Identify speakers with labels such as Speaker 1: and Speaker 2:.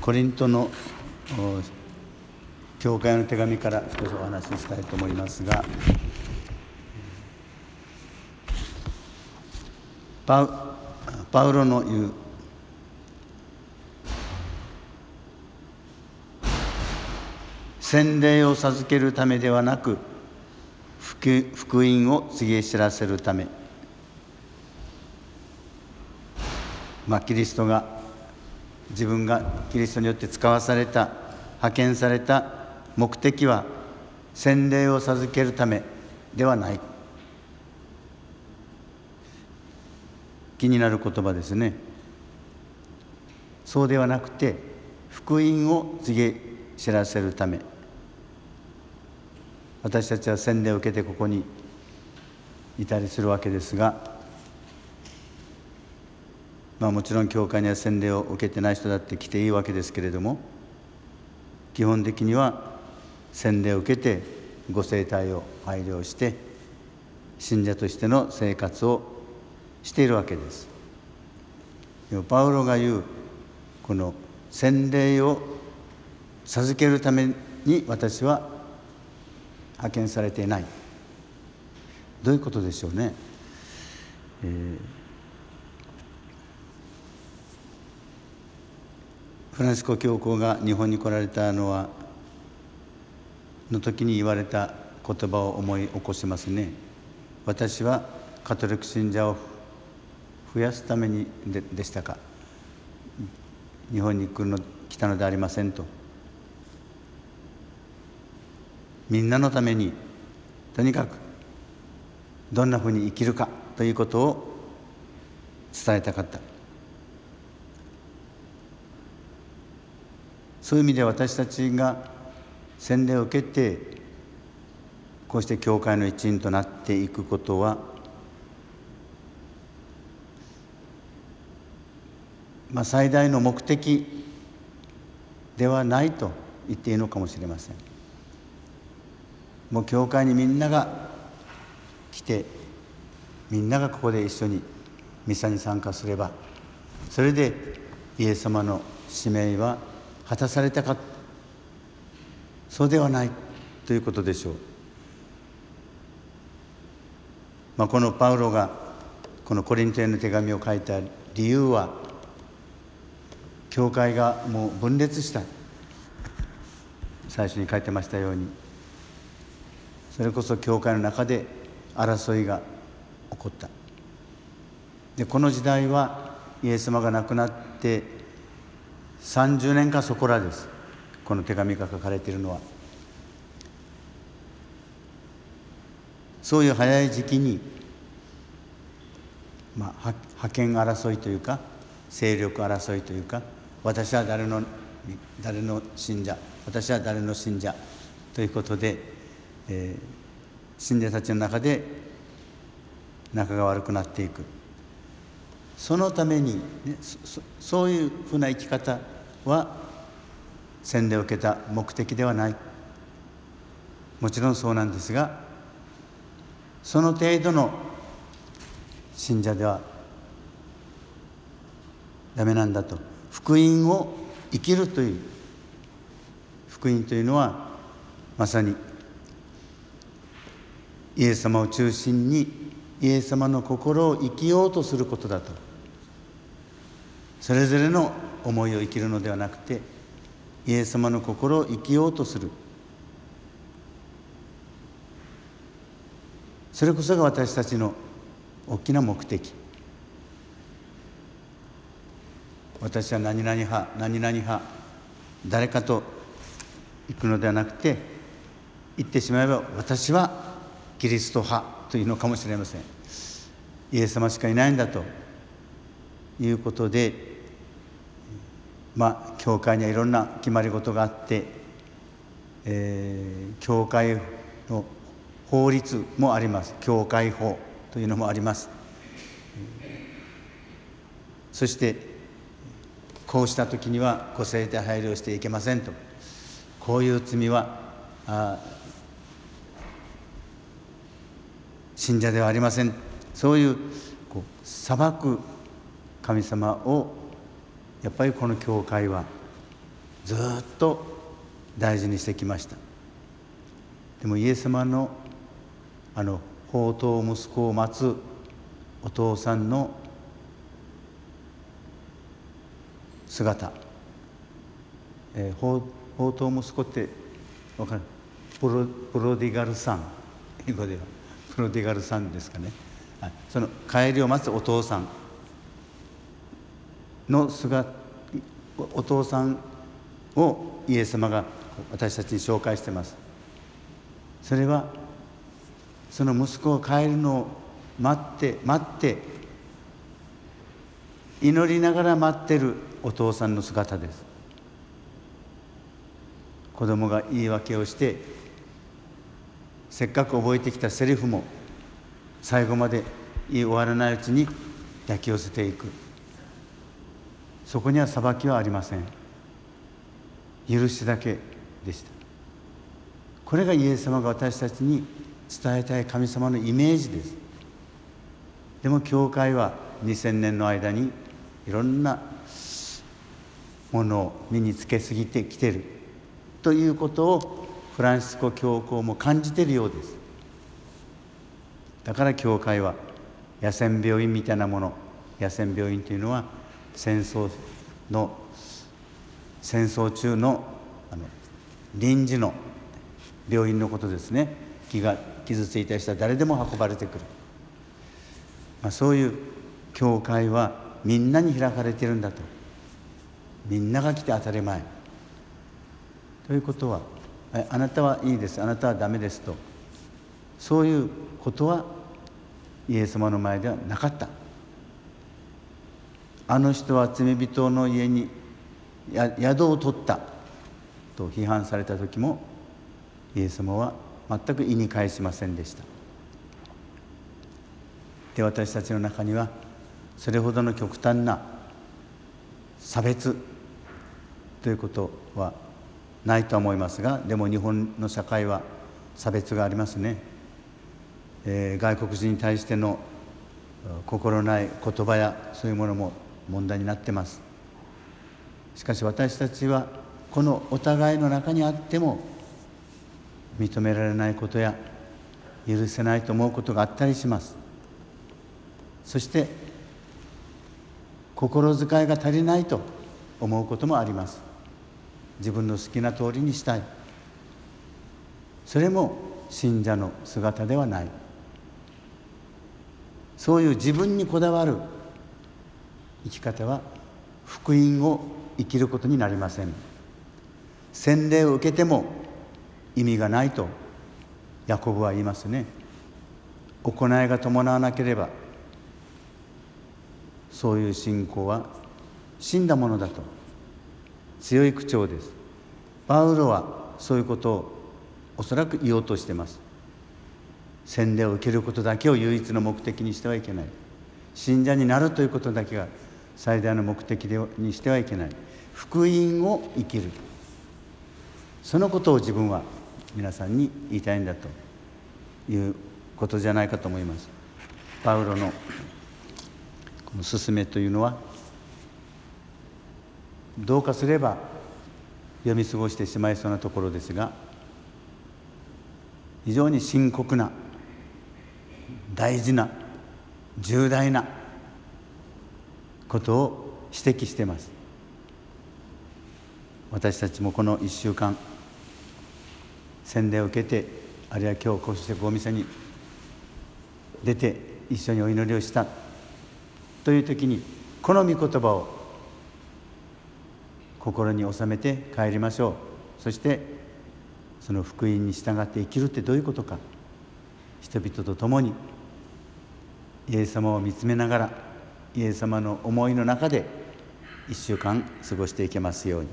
Speaker 1: コリントの教会の手紙から少しお話ししたいと思いますがパウロの言う洗礼を授けるためではなく福音を告げ知らせるため、まあ、キリストが自分がキリストによって使わされた派遣された目的は洗礼を授けるためではない。気になる言葉ですね。そうではなくて福音を告げ知らせるため。私たちは洗礼を受けてここにいたりするわけですが、まあ、もちろん教会には洗礼を受けてない人だって来ていいわけですけれども基本的には洗礼を受けてご生態を配慮して信者としての生活をしているわけです。パウロが言うこの洗礼を授けるために私は派遣されていないどういうことでしょうね、えー、フランシスコ教皇が日本に来られたのはの時に言われた言葉を思い起こしますね。私はカトリック信者を増やすためにででしたか。日本に来るの来たのでありませんと。みんなのためにとにかくどんなふうに生きるかということを伝えたかった。そういう意味で私たちが洗礼を受けてこうして教会の一員となっていくことはまあ最大の目的ではないと言っていいのかもしれません。もう教会にみんなが来てみんながここで一緒にミサに参加すればそれでイエス様の使命は果たされたか。そうではない。ということでしょう。まあ、このパウロがこのコリントへの手紙を書いた理由は教会がもう分裂した。最初に書いてましたように。それこそ教会の中で争いが起こった。でこの時代はイエス様が亡くなって30年かそこらです。この手紙が書かれているのは。そういう早い時期に、まあ、覇権争いというか勢力争いというか私は誰の誰の信者私は誰の信者ということでえー、信者たちの中で仲が悪くなっていく。そのために、ね、そそういうふうな生き方は洗礼を受けた目的ではない。もちろんそうなんですがその程度の信者ではダメなんだと。福音を生きるという福音というのはまさにイエス様を中心にイエス様の心を生きようとすることだと。それぞれの思いを生きるのではなくてイエス様の心を生きようとする。それこそが私たちの大きな目的。私は何々派何々派誰かと行くのではなくて言ってしまえば私はキリスト派というのかもしれません。イエス様しかいないんだということでまあ教会にはいろんな決まり事があって、えー、教会の法律もあります。教会法というのもあります。そしてこうした時には個性で配慮していけませんと。こういう罪は信者ではありません。そういうこう裁く神様をやっぱりこの教会はずっと大事にしてきました。でもイエス様のあの宝刀息子を待つお父さんの姿、えー、宝刀息子って分かるプロプロディガルさん。英語では。プロディガルさんですかね、その帰りを待つお父さん。の姿お父さんをイエス様が私たちに紹介してます。それはその息子が帰るのを待って待って祈りながら待ってるお父さんの姿です。子供が言い訳をしてせっかく覚えてきたセリフも最後まで言い終わらないうちに抱き寄せていく。そこには裁きはありません。許しだけでした。これがイエス様が私たちに伝えたい神様のイメージです。でも教会は2000年の間にいろんなものを身につけすぎてきてる。ということをフランシスコ教皇も感じているようです。だから教会は野戦病院みたいなもの野戦病院というのは戦争の戦争中のあの臨時の病院のことですね。気が傷ついた人は誰でも運ばれてくる、まあ、そういう教会はみんなに開かれてるんだと。みんなが来て当たり前。ということはあなたはいいです。あなたはダメですと。そういうことはイエス様の前ではなかった。あの人は罪人の家に宿を取ったと批判された時もイエス様は全く意に介しませんでした。で私たちの中にはそれほどの極端な差別ということはないと思いますがでも日本の社会は差別がありますね、えー、外国人に対しての心ない言葉やそういうものも問題になってます。しかし私たちはこのお互いの中にあっても認められないことや許せないと思うことがあったりします。そして心遣いが足りないと思うこともあります。自分の好きな通りにしたい。それも信者の姿ではない。そういう自分にこだわる生き方は福音を生きることになりません。洗礼を受けても意味がないとヤコブは言いますね。行いが伴わなければそういう信仰は死んだものだと。強い口調です。パウロはそういうことをおそらく言おうとしてます。洗礼を受けることだけを唯一の目的にしてはいけない。信者になるということだけが最大の目的でにしてはいけない。福音を生きる。そのことを自分は皆さんに言いたいんだということじゃないかと思います。パウロのこの勧めというのはどうかすれば読み過ごしてしまいそうなところですが非常に深刻な大事な重大なことを指摘しています。私たちもこの1週間洗礼を受けてあるいは今日こうしてお店に出て一緒にお祈りをしたという時にこの御言葉を心に収めて帰りましょう。そしてその福音に従って生きるってどういうことか。人々と共にイエス様を見つめながらイエス様の思いの中で1週間過ごしていけますように。